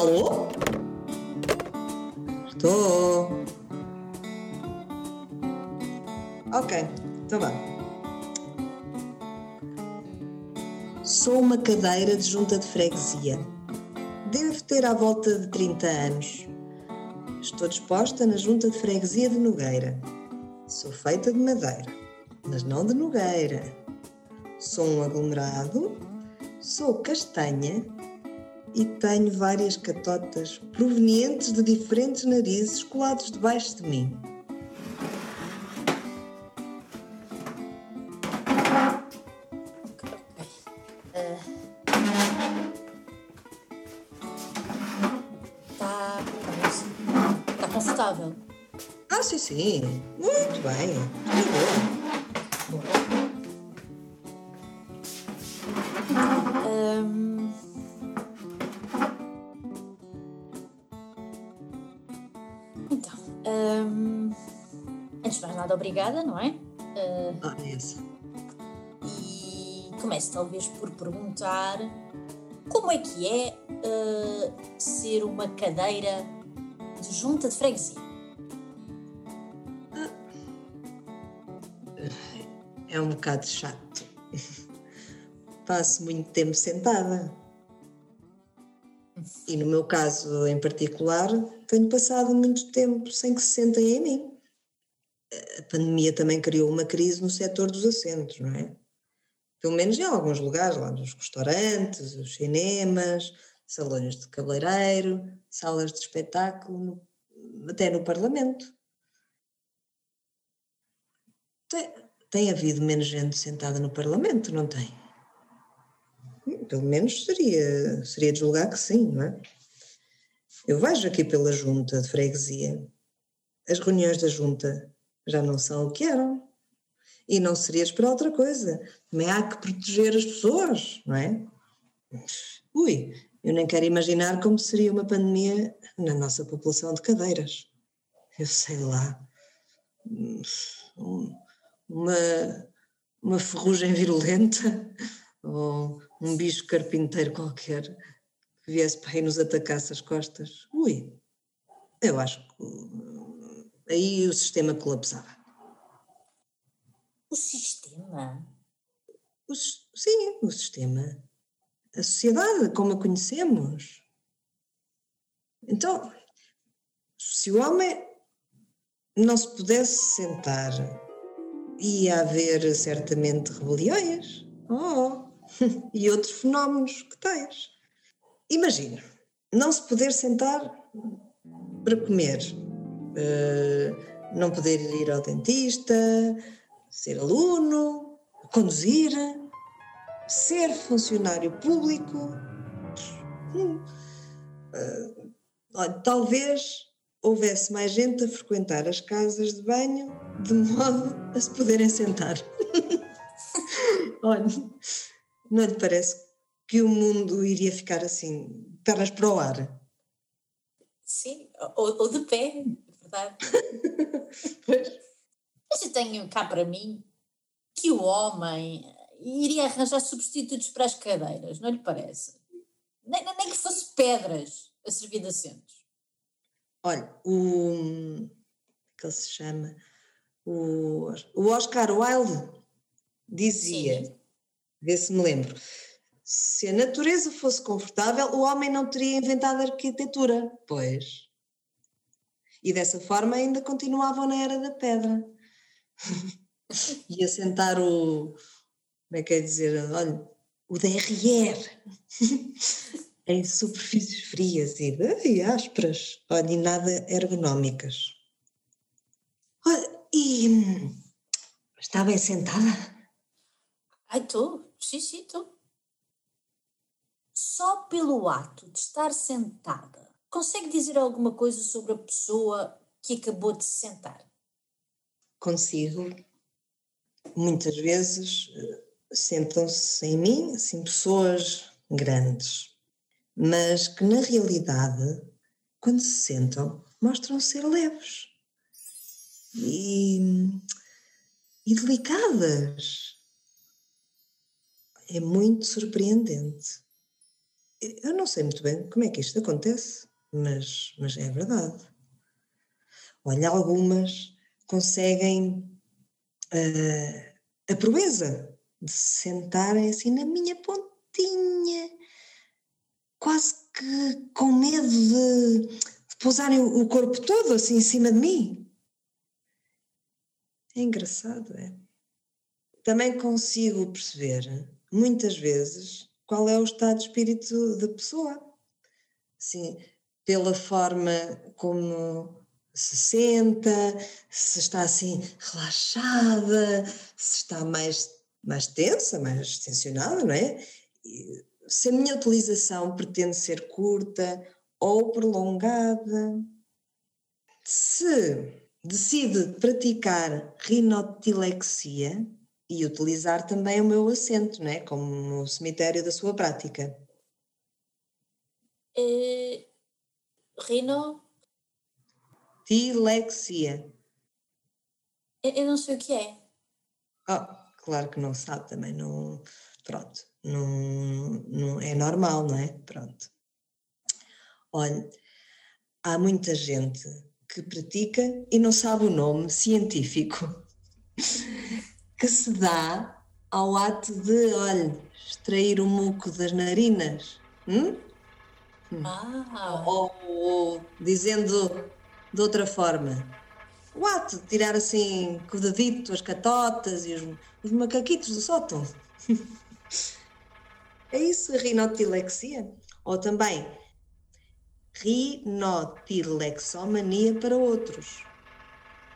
Alô? Estou. Ok, então vá. Sou uma cadeira de junta de freguesia. Devo ter à volta de 30 anos. Estou disposta na junta de freguesia de Nogueira. Sou feita de madeira, mas não de Nogueira. Sou um aglomerado, sou castanha e tenho várias catotas provenientes de diferentes narizes colados debaixo de mim. Está. Está confortável. Ah, sim, sim. Muito bem. Ahm, antes de mais nada, obrigada, não é? Ah, Ah, essa. e começo talvez por perguntar como é que é ah, ser uma cadeira de junta de freguesia? É um bocado chato. Passo muito tempo sentada. E no meu caso em particular, tenho passado muito tempo sem que se sentem em mim. A pandemia também criou uma crise no setor dos assentos, não é? Pelo menos em alguns lugares, lá nos restaurantes, os cinemas, salões de cabeleireiro, salas de espetáculo, até no Parlamento. Tem, tem havido menos gente sentada no Parlamento, não tem? Pelo menos seria, seria de julgar que sim, não é? Eu vejo aqui pela junta de freguesia. As reuniões da junta já não são o que eram. E não seria esperar outra coisa. Também há que proteger as pessoas, não é? Ui, eu nem quero imaginar como seria uma pandemia na nossa população de cadeiras. Eu sei lá. Um- uma, uma ferrugem virulenta ou um bicho carpinteiro qualquer que viesse para aí nos atacasse as costas. Ui, eu acho que uh, aí o sistema colapsava. O sistema? O sim, o sistema. A sociedade como a conhecemos. Então, se o homem não se pudesse sentar, ia haver certamente rebeliões. Oh, e outros fenómenos que tens. Imagina, não se poder sentar para comer, eh, não poder ir ao dentista, ser aluno, conduzir, ser funcionário público. Hum, eh, talvez houvesse mais gente a frequentar as casas de banho de modo a se poderem sentar. Olha, não lhe parece que o mundo iria ficar assim, pernas para o ar? Sim, ou, ou de pé, é verdade. Pois. Mas eu tenho cá para mim que o homem iria arranjar substitutos para as cadeiras, não lhe parece? Nem, nem que fosse pedras a servir de assentos. Olha, o. que ele se chama? O, o Oscar Wilde dizia, Sim. Vê se me lembro, se a natureza fosse confortável, o homem não teria inventado a arquitetura. Pois. E dessa forma ainda continuavam na era da pedra. e assentar o. Como é que é dizer? Olha, o DRR em superfícies frias e, e ásperas, olha, e nada ergonómicas. Olha, e hum, está bem sentada? Ai, estou, sim, estou. Só pelo ato de estar sentada, consegue dizer alguma coisa sobre a pessoa que acabou de se sentar? Consigo. Muitas vezes eh, sentam-se em mim, assim, pessoas grandes, mas que na realidade, quando se sentam, mostram ser leves e, e delicadas. É muito surpreendente. Eu não sei muito bem como é que isto acontece, mas, mas é verdade. Olha, algumas conseguem uh, a proeza de se sentarem assim na minha pontinha, quase que com medo de, de pousarem o corpo todo assim em cima de mim. É engraçado, é? Também consigo perceber, muitas vezes, qual é o estado de espírito da pessoa. Sim, pela forma como se senta, se está assim relaxada, se está mais, mais tensa, mais tensionada, não é? Se a minha utilização pretende ser curta ou prolongada. Se decide praticar rinotilexia e utilizar também o meu assento, não é? como no cemitério da sua prática. Uh, rino? Tilexia. Eu não sei o que é. Oh, claro que não sabe também, não. Pronto, não, não é normal, não é? Pronto. Olha, há muita gente que pratica e não sabe o nome científico que se dá ao ato de, olha, extrair o muco das narinas. Hum? Ah. Ou, ou, dizendo de outra forma. O ato de tirar assim com o dedito as catotas e os, os macaquitos do sótão. é isso, a rinotilexia. Ou também rinotilexomania para outros.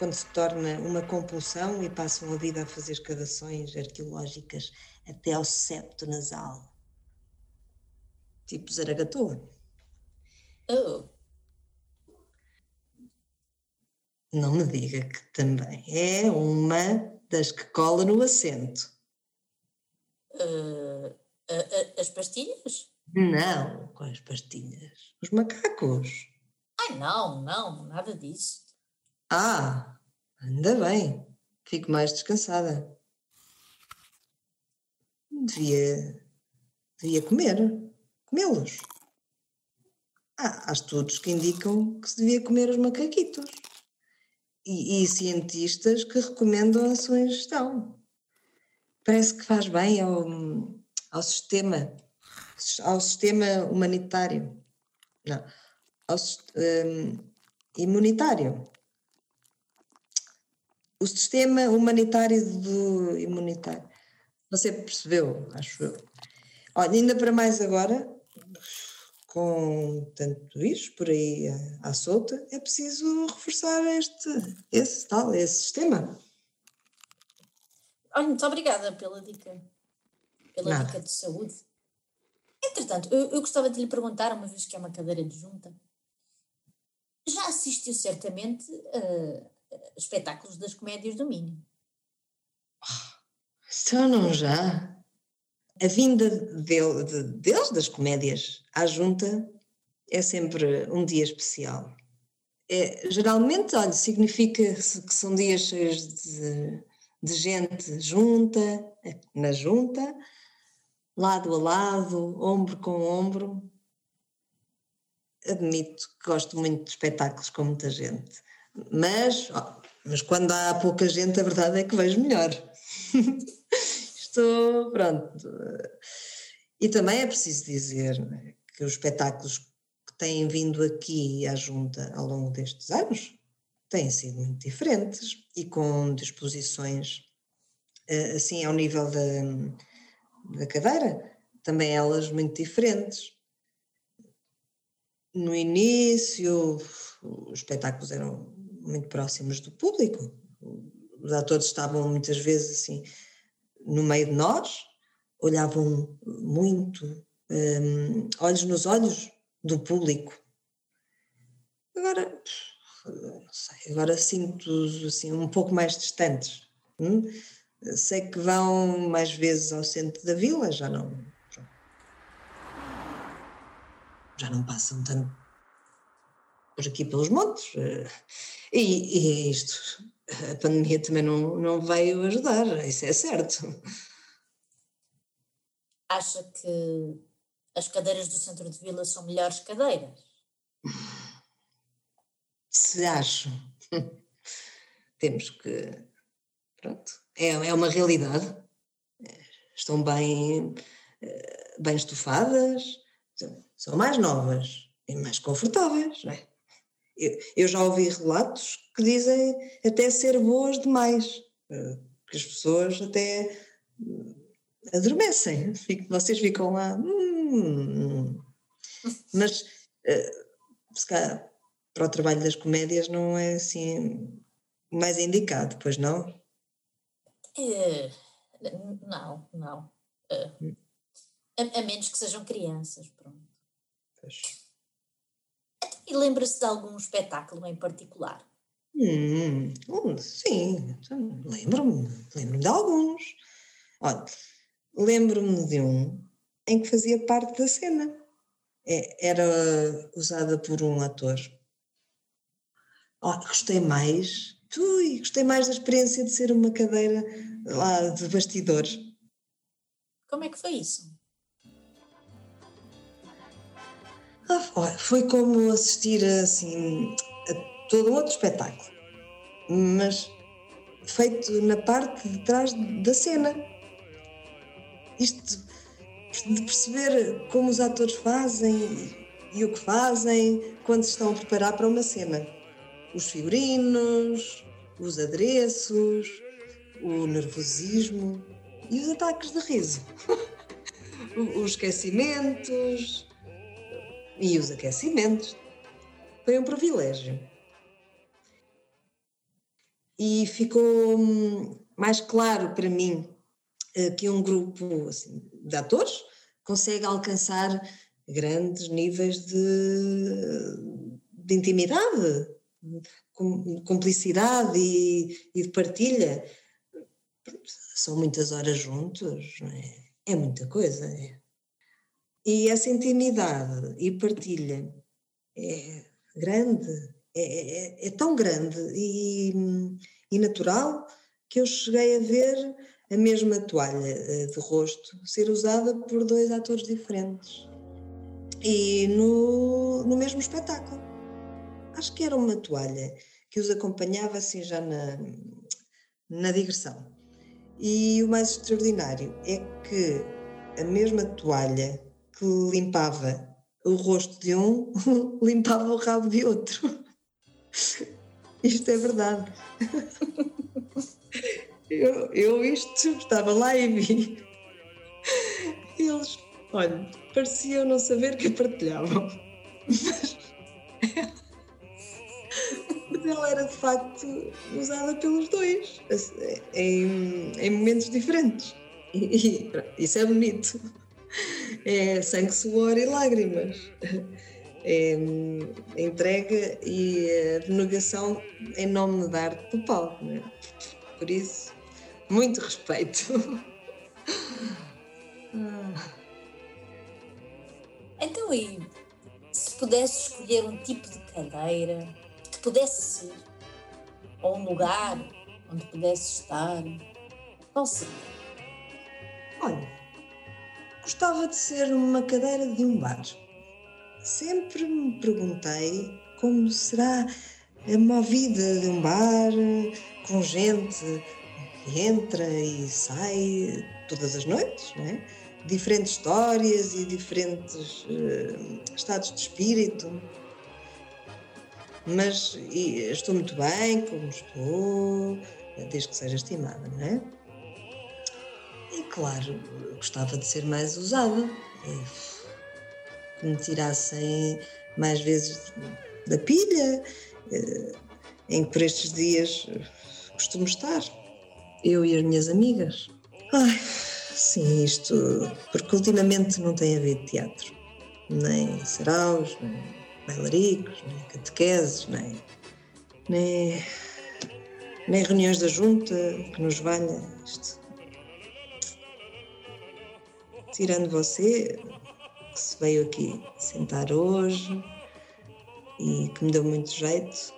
Quando se torna uma compulsão e passam a vida a fazer escavações arqueológicas até ao septo nasal. Tipo Zaragatoa. Oh. Não me diga que também é uma das que cola no assento. Uh, as pastilhas? Não, quais pastilhas? Os macacos. Ai, não, não, nada disso. Ah, ainda bem. Fico mais descansada. Devia. devia comer. Comê-los. Ah, há estudos que indicam que se devia comer os macaquitos e, e cientistas que recomendam a sua ingestão. Parece que faz bem ao, ao sistema, ao sistema humanitário, não, ao um, imunitário. O sistema humanitário do imunitário. Você percebeu, acho eu. Olha, ainda para mais agora, com tanto isto por aí à, à solta, é preciso reforçar este, esse tal, esse sistema. Olha, muito obrigada pela dica, pela Nada. dica de saúde. Entretanto, eu, eu gostava de lhe perguntar, uma vez que é uma cadeira de junta, já assistiu certamente a espetáculos das comédias do Minho? Só não já? a vinda dele, de, deles, das comédias, à junta, é sempre um dia especial. É, geralmente, olha, significa que são dias cheios de, de gente junta, na junta, lado a lado, ombro com ombro. Admito que gosto muito de espetáculos com muita gente, mas, oh, mas quando há pouca gente, a verdade é que vejo melhor. isto, pronto. E também é preciso dizer né, que os espetáculos que têm vindo aqui à Junta ao longo destes anos têm sido muito diferentes e com disposições eh, assim ao nível da, da cadeira, também elas muito diferentes. No início, os espetáculos eram muito próximos do público, os atores estavam muitas vezes assim no meio de nós, olhavam muito, um, olhos nos olhos do público. Agora, sei, agora sinto-os assim um pouco mais distantes. Hum? Sei que vão mais vezes ao centro da vila, já não. Já não passam tanto por aqui pelos montes. Eh, e, e isto a pandemia também não, não veio ajudar, isso é certo. Acha que as cadeiras do centro de vila são melhores cadeiras. Se acho. Temos que. Pronto. É, é uma realidade. Estão bem, eh, bem estufadas, são mais novas e mais confortáveis, não é? Eu, já ouvi relatos que dizem até ser boas demais, eh, que as pessoas até adormecem, vocês ficam lá. Hum, mas uh, se calhar, para o trabalho das comédias não é assim mais indicado, pois não? Uh, não, não. Uh, a, a, menos que sejam crianças, pronto. Pois. E lembra-se de algum espetáculo em particular? Hum, sim, lembro-me, lembro-me de alguns. Olha, lembro-me de um em que fazia parte da cena. É, era usada por um ator. Oh, gostei mais, ui, gostei mais da experiência de ser uma cadeira lá de bastidores. Como é que foi isso? Foi como assistir assim a todo um outro espetáculo, mas feito na parte de trás da cena isto de perceber como os atores fazem e o que fazem quando se estão a preparar para uma cena. Os figurinos, os adereços, o nervosismo e os ataques de riso. os esquecimentos e os aquecimentos. Foi um privilégio. E ficou hum, mais claro para mim eh, que um grupo assim, de atores consegue alcançar grandes níveis de, de intimidade, de cumplicidade e, e, de partilha. São muitas horas juntos, é? é? muita coisa. É? E essa intimidade e partilha é grande, é, é, é tão grande e, e natural que eu cheguei a ver a mesma toalha eh, de rosto ser usada por dois atores diferentes e no, no mesmo espetáculo. Acho que era uma toalha que os acompanhava assim já na, na digressão. E o mais extraordinário é que a mesma toalha que limpava o rosto de um limpava o rabo de outro. Isto é verdade. Eu, eu isto estava lá e vi. Eles, olha, pareciam não saber que partilhavam. Mas, ela era de facto usada pelos dois, em, em momentos diferentes. E, e isso é bonito. É sangue, suor e lágrimas. É entrega e abnegação em nome da arte do palco. É? Por isso, muito respeito. Então, e se pudesse escolher um tipo de cadeira que pudesse ser, ou um lugar onde pudesse estar, qual seria? Olha, gostava de ser uma cadeira de um bar. Sempre me perguntei como será a movida de um bar com gente entra e sai todas as noites, não é? diferentes histórias e diferentes uh, estados de espírito. Mas estou muito bem como estou, desde que seja estimada, não é? E claro, gostava de ser mais usada, que me tirassem mais vezes da pilha, uh, em que por estes dias costumo estar eu e as minhas amigas. Ai, sim, isto. Porque ultimamente não tem havido teatro. Nem saraus, nem bailaricos, nem catequeses, nem. nem. nem reuniões da junta que nos valha. Isto. Tirando você, que se veio aqui sentar hoje e que me deu muito jeito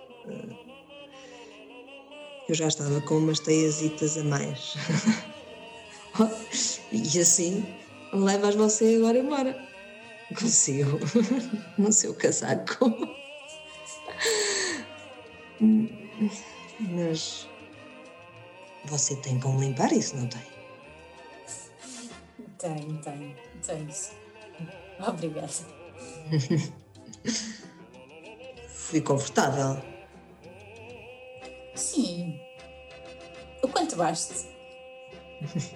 eu já estava com umas teiazitas a mais. e assim levas você agora embora. Consigo. No seu casaco. Mas você tem como limpar isso, não tem? Tenho, tenho, tenho. Obrigada. Fui confortável. Sim. O quanto baste?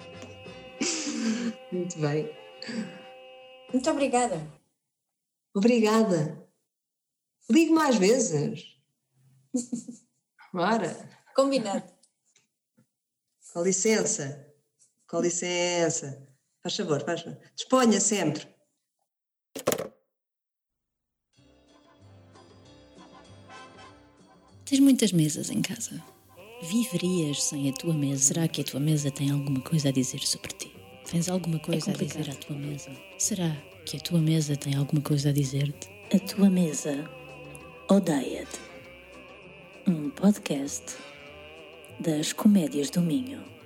Muito bem. Muito obrigada. Obrigada. Ligue mais vezes. Ora. Combinado. Com licença. Com licença. Faz favor, faz favor. Disponha sempre. Tens muitas mesas em casa. Viverias sem a tua mesa? Será que a tua mesa tem alguma coisa a dizer sobre ti? Tens alguma coisa é a dizer à tua mesa? Será que a tua mesa tem alguma coisa a dizer-te? A tua mesa odeia-te. Um podcast das Comédias do Minho.